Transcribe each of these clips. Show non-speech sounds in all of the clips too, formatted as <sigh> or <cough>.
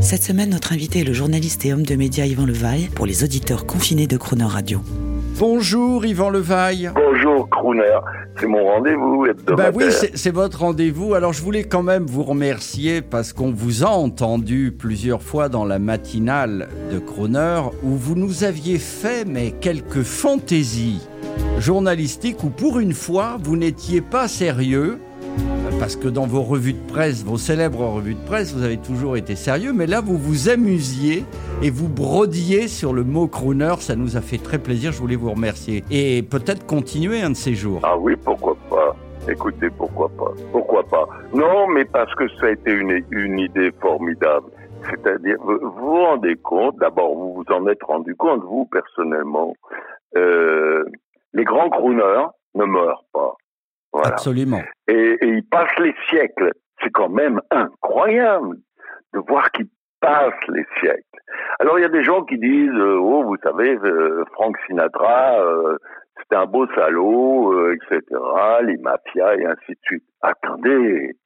Cette semaine, notre invité est le journaliste et homme de médias Yvan Levaille pour les auditeurs confinés de Crooner Radio. Bonjour Yvan Levaille. Bonjour Crooner, c'est mon rendez-vous hebdomadaire. Bah oui, c'est c'est votre rendez-vous. Alors je voulais quand même vous remercier parce qu'on vous a entendu plusieurs fois dans la matinale de Crooner où vous nous aviez fait mais quelques fantaisies journalistiques où pour une fois vous n'étiez pas sérieux parce que dans vos revues de presse, vos célèbres revues de presse, vous avez toujours été sérieux, mais là vous vous amusiez et vous brodiez sur le mot crooner, ça nous a fait très plaisir, je voulais vous remercier. Et peut-être continuer un de ces jours. Ah oui, pourquoi pas Écoutez, pourquoi pas Pourquoi pas Non, mais parce que ça a été une, une idée formidable. C'est-à-dire, vous vous rendez compte, d'abord, vous vous en êtes rendu compte, vous, personnellement, euh, les grands crooners ne meurent pas. Voilà. Absolument. Et, et ils passent les siècles. C'est quand même incroyable de voir qu'ils passent les siècles. Alors il y a des gens qui disent, euh, oh, vous savez, euh, Frank Sinatra, euh, c'était un beau salaud, euh, etc., les mafias et ainsi de suite. Attendez,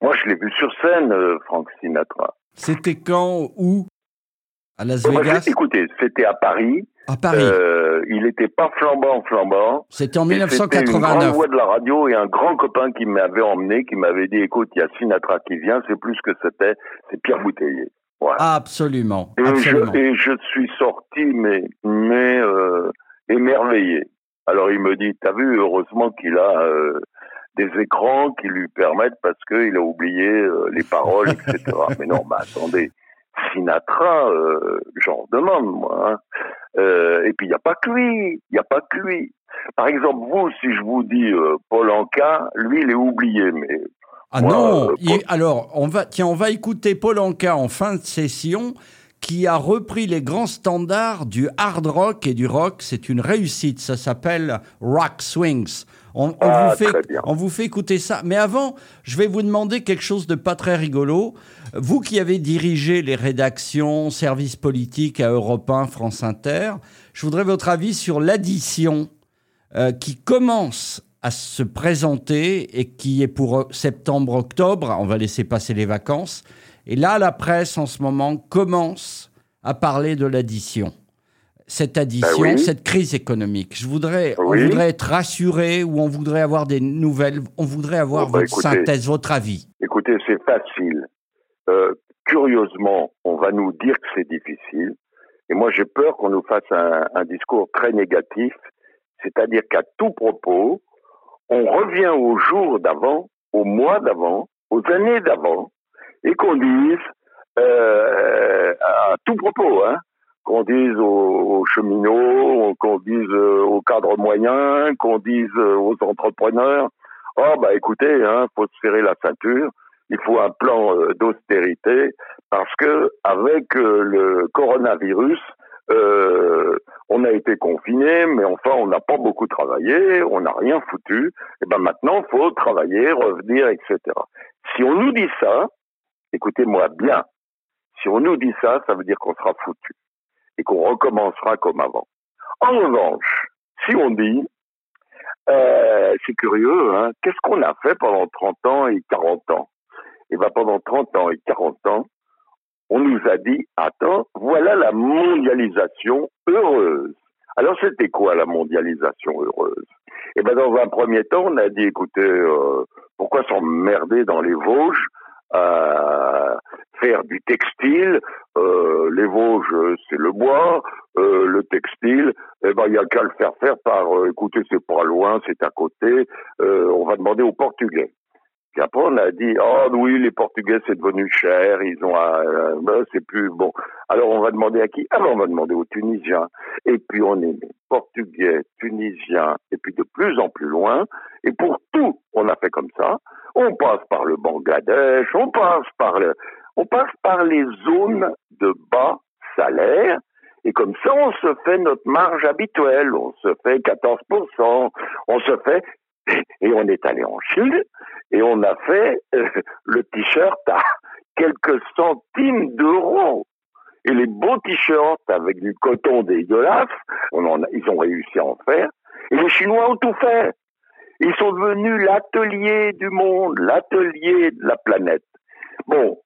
moi je l'ai vu sur scène, euh, Frank Sinatra. C'était quand, où À Las Vegas? écoutez, c'était à Paris. À Paris. Euh, il n'était pas flambant, flambant. C'était en Et C'était une grande 1989. voix de la radio et un grand copain qui m'avait emmené, qui m'avait dit, écoute, il y a Sinatra qui vient, c'est plus que c'était, c'est Pierre Bouteiller. Voilà. Absolument. et, Absolument. je, et je suis sorti, mais, mais euh, émerveillé. Alors il me dit, t'as vu, heureusement qu'il a euh, des écrans qui lui permettent parce qu'il a oublié les paroles, etc. <laughs> mais non, bah attendez, Sinatra, euh, j'en demande, moi. hein. Euh, et puis il n'y a pas que lui, il n'y a pas que lui. Par exemple, vous, si je vous dis euh, Paul Anka, lui, il est oublié, mais Ah Moi, non il- Alors, on va, tiens, on va écouter Paul Anka en fin de session qui a repris les grands standards du hard rock et du rock. C'est une réussite. Ça s'appelle Rock Swings. On, on Ah, vous fait, on vous fait écouter ça. Mais avant, je vais vous demander quelque chose de pas très rigolo. Vous qui avez dirigé les rédactions, services politiques à Europe 1, France Inter, je voudrais votre avis sur l'addition euh, qui commence à se présenter et qui est pour septembre-octobre. On va laisser passer les vacances. Et là, la presse en ce moment commence à parler de l'addition. Cette addition, Ben oui. cette crise économique. Je voudrais, on Oui. voudrait être rassuré ou on voudrait avoir des nouvelles. On voudrait avoir Oh, bah, votre écoutez. synthèse, votre avis. Écoutez, c'est facile. Euh, curieusement, on va nous dire que c'est difficile. Et moi, j'ai peur qu'on nous fasse un, un discours très négatif. C'est-à-dire qu'à tout propos, on revient au jour d'avant, au mois d'avant, aux années d'avant, et qu'on dise, euh, à tout propos, hein, qu'on dise aux, cheminots, qu'on dise euh, aux cadres moyens, qu'on dise euh, aux entrepreneurs, oh bah écoutez, hein, faut se serrer la ceinture, il faut un plan euh, d'austérité parce que avec le coronavirus, on a été confiné, mais enfin on n'a pas beaucoup travaillé, on n'a rien foutu. Et ben maintenant faut travailler, revenir, etc. Si on nous dit ça, écoutez-moi bien, si on nous dit ça, ça veut dire qu'on sera foutu et qu'on recommencera comme avant. En revanche, si on dit euh, c'est curieux, hein. Qu'est-ce qu'on a fait pendant 30 ans et 40 ans? Eh ben, pendant 30 ans et 40 ans, on nous a dit, attends, voilà la mondialisation heureuse. Alors, c'était quoi la mondialisation heureuse? Eh ben, dans un premier temps, on a dit, écoutez, euh, pourquoi s'emmerder dans les Vosges? À faire du textile euh, Les Vosges, c'est le bois, euh, le textile, eh ben, il y a qu'à le faire faire par, euh, écoutez, c'est pas loin, c'est à côté, euh, on va demander aux Portugais. Puis après, on a dit, oh oui, les Portugais, c'est devenu cher, ils ont, un- ben, c'est plus bon. Alors, on va demander à qui? Ah ben, on va demander aux Tunisiens. Et puis, on est Portugais, Tunisiens, et puis de plus en plus loin. Et pour tout, on a fait comme ça. On passe par le Bangladesh, on passe par les zones de bas salaire. Et comme ça, on se fait notre marge habituelle, on se fait 14%, on se fait, et on est allé en Chine, et on a fait euh, le t-shirt à quelques centimes d'euros. Et les beaux t-shirts avec du coton dégueulasse, on ils ont réussi à en faire. Et les Chinois ont tout fait. Ils sont devenus l'atelier du monde, l'atelier de la planète. Bon,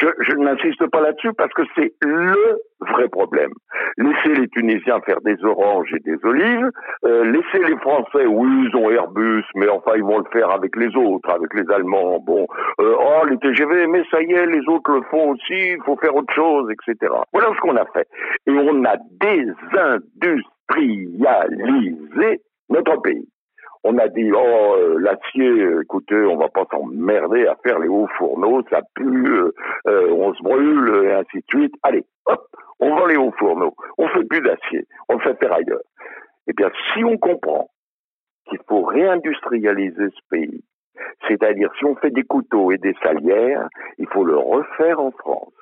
je, n'insiste pas là-dessus parce que c'est le vrai problème. Laissez les Tunisiens faire des oranges et des olives, euh, laissez les Français, oui, ils ont Airbus, mais enfin ils vont le faire avec les autres, avec les Allemands. Bon, euh, oh les TGV, mais ça y est, les autres le font aussi, il faut faire autre chose, etc. Voilà ce qu'on a fait. Et on a désindustrialisé notre pays on a dit oh euh, l'acier, écoutez, on va pas s'emmerder à faire les hauts fourneaux, ça pue, euh, euh, on se brûle et ainsi de suite. Allez, hop, on vend les hauts fourneaux, on fait plus d'acier, on le fait faire ailleurs. Eh bien, si on comprend qu'il faut réindustrialiser ce pays, c'est-à-dire si on fait des couteaux et des salières, il faut le refaire en France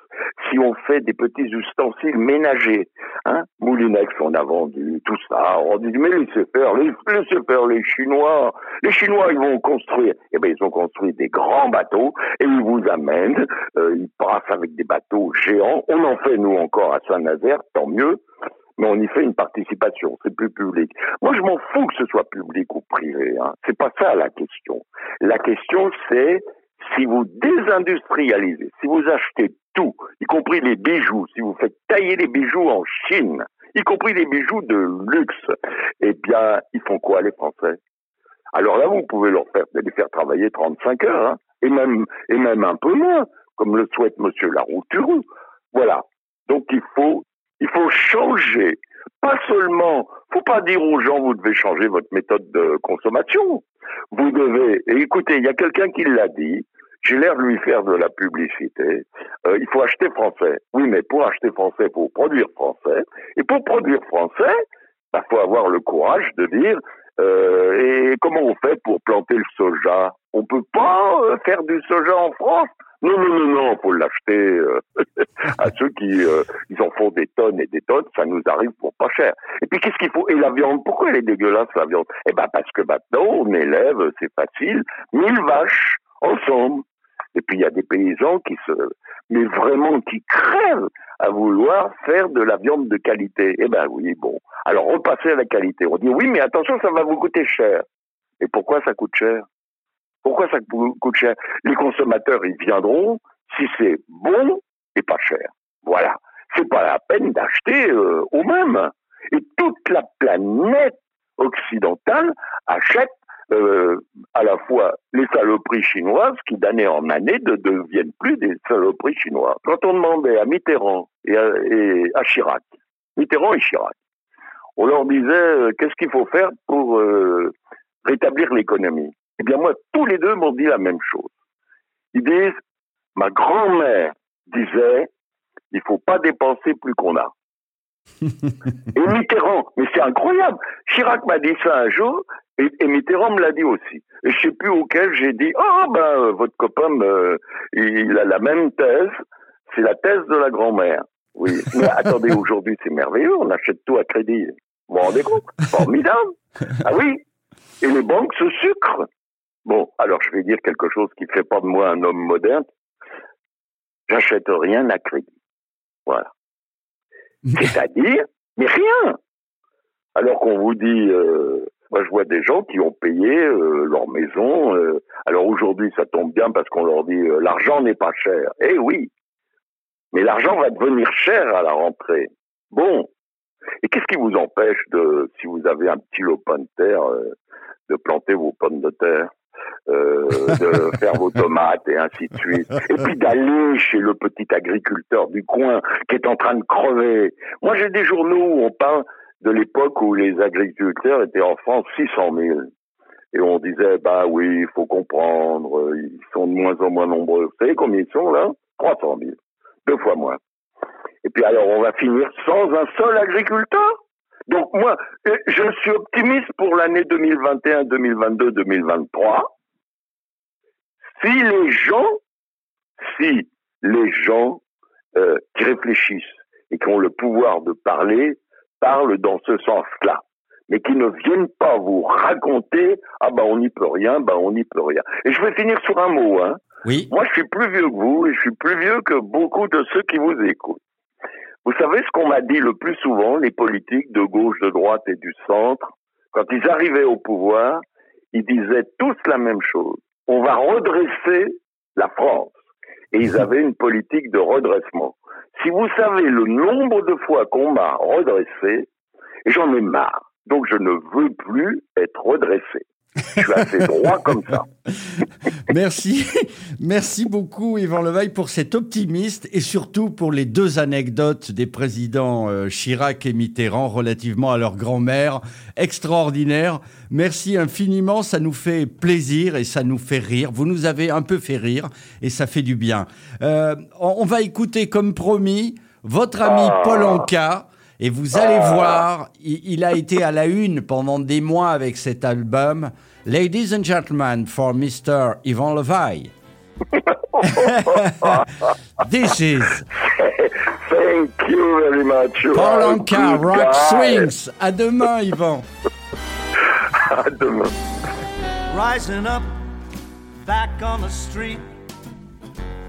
si on fait des petits ustensiles ménagers, hein, Moulinex, on a vendu tout ça, on dit mais laissez faire, laissez faire les Chinois, les Chinois ils vont construire, eh bien ils ont construit des grands bateaux et ils vous amènent, euh, ils passent avec des bateaux géants, on en fait nous encore à Saint-Nazaire, tant mieux, mais on y fait une participation, c'est plus public. Moi, je m'en fous que ce soit public ou privé. Hein. C'est pas ça la question. La question, c'est si vous désindustrialisez, si vous achetez tout, y compris les bijoux, si vous faites tailler les bijoux en Chine, y compris les bijoux de luxe, eh bien, ils font quoi les Français? Alors là, vous pouvez leur faire, les faire travailler 35 heures, hein, et même et même un peu moins, comme le souhaite Monsieur Larouture. Voilà. Donc il faut il faut changer. Pas seulement, faut pas dire aux gens vous devez changer votre méthode de consommation. Vous devez. Écoutez, il y a quelqu'un qui l'a dit j'ai l'air de lui faire de la publicité. Euh, il faut acheter français. Oui, mais pour acheter français, pour produire français. Et pour produire français, il bah, faut avoir le courage de dire euh, et comment on fait pour planter le soja? On peut pas euh, faire du soja en France? Non, non, non, non, faut l'acheter <laughs> à ceux qui ils en font des tonnes et des tonnes, ça nous arrive pour pas cher. Et puis qu'est-ce qu'il faut? Et la viande, pourquoi elle est dégueulasse la viande? Eh ben parce que maintenant on élève, c'est facile, mille vaches ensemble. Et puis il y a des paysans qui se, mais vraiment qui crèvent à vouloir faire de la viande de qualité. Eh ben oui, bon. Alors repasser à la qualité. On dit oui, mais attention, ça va vous coûter cher. Et pourquoi ça coûte cher? Pourquoi ça coûte cher? Les consommateurs, ils viendront si c'est bon et pas cher. Voilà. C'est pas la peine d'acheter euh, au même. Et toute la planète occidentale achète euh, à la fois les saloperies chinoises qui d'année en année ne deviennent plus des saloperies chinoises. Quand on demandait à Mitterrand et à, Chirac, Mitterrand et Chirac, on leur disait euh, qu'est-ce qu'il faut faire pour euh, rétablir l'économie? Eh bien moi, tous les deux m'ont dit la même chose. Ils disent, ma grand-mère disait, il faut pas dépenser plus qu'on a. et Mitterrand, mais c'est incroyable. Chirac m'a dit ça un jour, et, Mitterrand me l'a dit aussi. Et je sais plus auquel j'ai dit, oh ben votre copain, il a la même thèse, c'est la thèse de la grand-mère. Oui, mais attendez, <laughs> aujourd'hui c'est merveilleux, on achète tout à crédit. Vous vous rendez compte? Formidable Ah oui Et les banques se sucrent. Bon, alors je vais dire quelque chose qui fait pas de moi un homme moderne. J'achète rien à crédit. Voilà. C'est-à-dire, mais rien. Alors qu'on vous dit, euh, moi, je vois des gens qui ont payé euh, leur maison. Euh, alors aujourd'hui, ça tombe bien parce qu'on leur dit l'argent n'est pas cher. Eh oui, mais l'argent va devenir cher à la rentrée. Bon, et qu'est-ce qui vous empêche de, si vous avez un petit lopin de terre, de planter vos pommes de terre? De <laughs> faire vos tomates et ainsi de suite. Et puis d'aller chez le petit agriculteur du coin qui est en train de crever. Moi, j'ai des journaux où on parle de l'époque où les agriculteurs étaient en France 600 000. Et on disait, bah oui, il faut comprendre, ils sont de moins en moins nombreux. Vous savez combien ils sont là? 300 000. Deux fois moins. Et puis alors, on va finir sans un seul agriculteur? Donc moi, je suis optimiste pour l'année 2021, 2022, 2023. Si les gens, si les gens euh, qui réfléchissent et qui ont le pouvoir de parler parlent dans ce sens-là. Mais qui ne viennent pas vous raconter ah ben on n'y peut rien, ben on n'y peut rien. Et je vais finir sur un mot, hein. Oui. Moi, je suis plus vieux que vous et je suis plus vieux que beaucoup de ceux qui vous écoutent. Vous savez ce qu'on m'a dit le plus souvent, les politiques de gauche, de droite et du centre, quand ils arrivaient au pouvoir, ils disaient tous la même chose. On va redresser la France. Et ils avaient une politique de redressement. Si vous savez le nombre de fois qu'on m'a redressé, j'en ai marre. Donc je ne veux plus être redressé. Je suis assez droit comme ça. <laughs> Merci. Merci beaucoup, Yvan Levaille, pour cet optimiste et surtout pour les deux anecdotes des présidents euh, Chirac et Mitterrand relativement à leur grand-mère. Extraordinaire. Merci infiniment. Ça nous fait plaisir et ça nous fait rire. Vous nous avez un peu fait rire et ça fait du bien. Euh, on va écouter, comme promis, votre ami Ah. Paul Anka. Et vous allez voir, il, il a été à la une pendant des mois avec cet album. Ladies and gentlemen, for Mr. Yvan Levaille. <laughs> This is Thank you very much. You Paul Anka, Rock guy. Swings. À demain, Yvan. <laughs> À demain. Rising up, back on the street.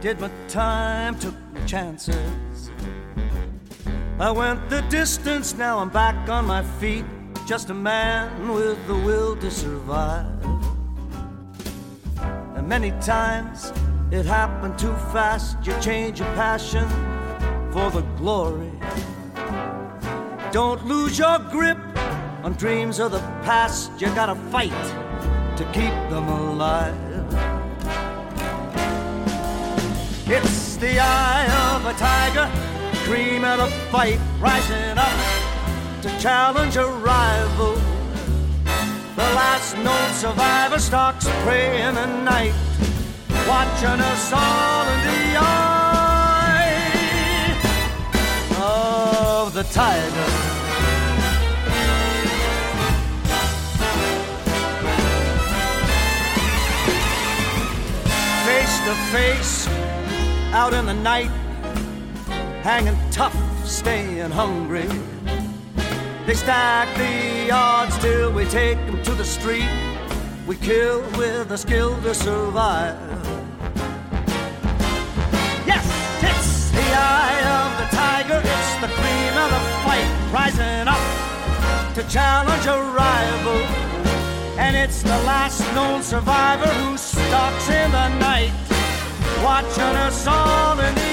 Did my time, took my chances. I went the distance, now I'm back on my feet. Just a man with the will to survive. And many times it happened too fast. You change your passion for the glory. Don't lose your grip on dreams of the past. You gotta fight to keep them alive. It's the eye of a tiger, dream of a fight, rising up to challenge a rival. The last known survivor stalks prey in the night, watching us all in the eye of the tiger. face to face out in the night, hanging tough, staying hungry. They stack the odds till we take them to the street. We kill with the skill to survive. Yes, it's the eye of the tiger, it's the cream of the fight, rising up to challenge a rival. And it's the last known survivor who stalks in the night, watching us all in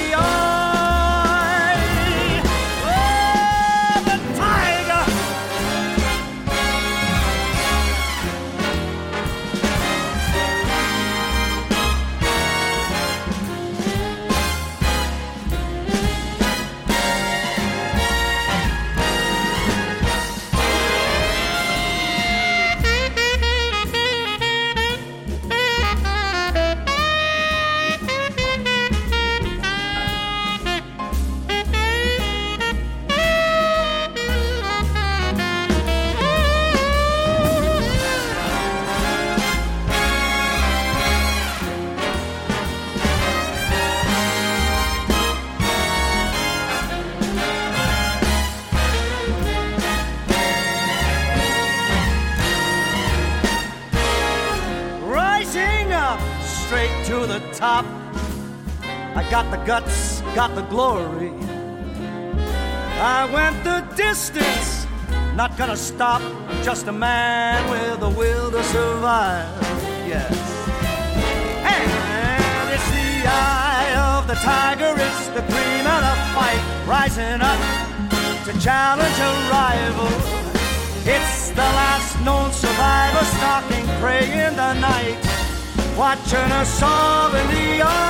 the top. I got the guts, got the glory. I went the distance, not gonna stop. I'm just a man with a will to survive. Yes. And it's the eye of the tiger, it's the cream of the fight, rising up to challenge a rival. It's the last known survivor stalking prey in the night, watching us all in the eye.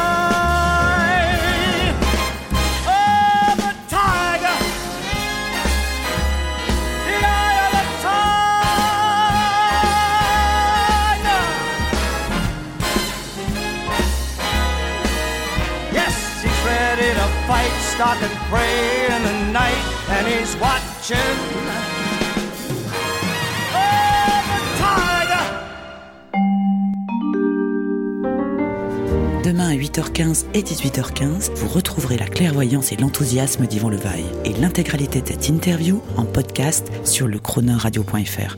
Oh, the tiger! The eye of the tiger! Yes, he's ready to fight, stalking prey in the night, and he's watching. Demain à 8h15 et 18h15, vous retrouverez la clairvoyance et l'enthousiasme d'Yvon Levaille et l'intégralité de cette interview en podcast sur le chroneurradio.fr.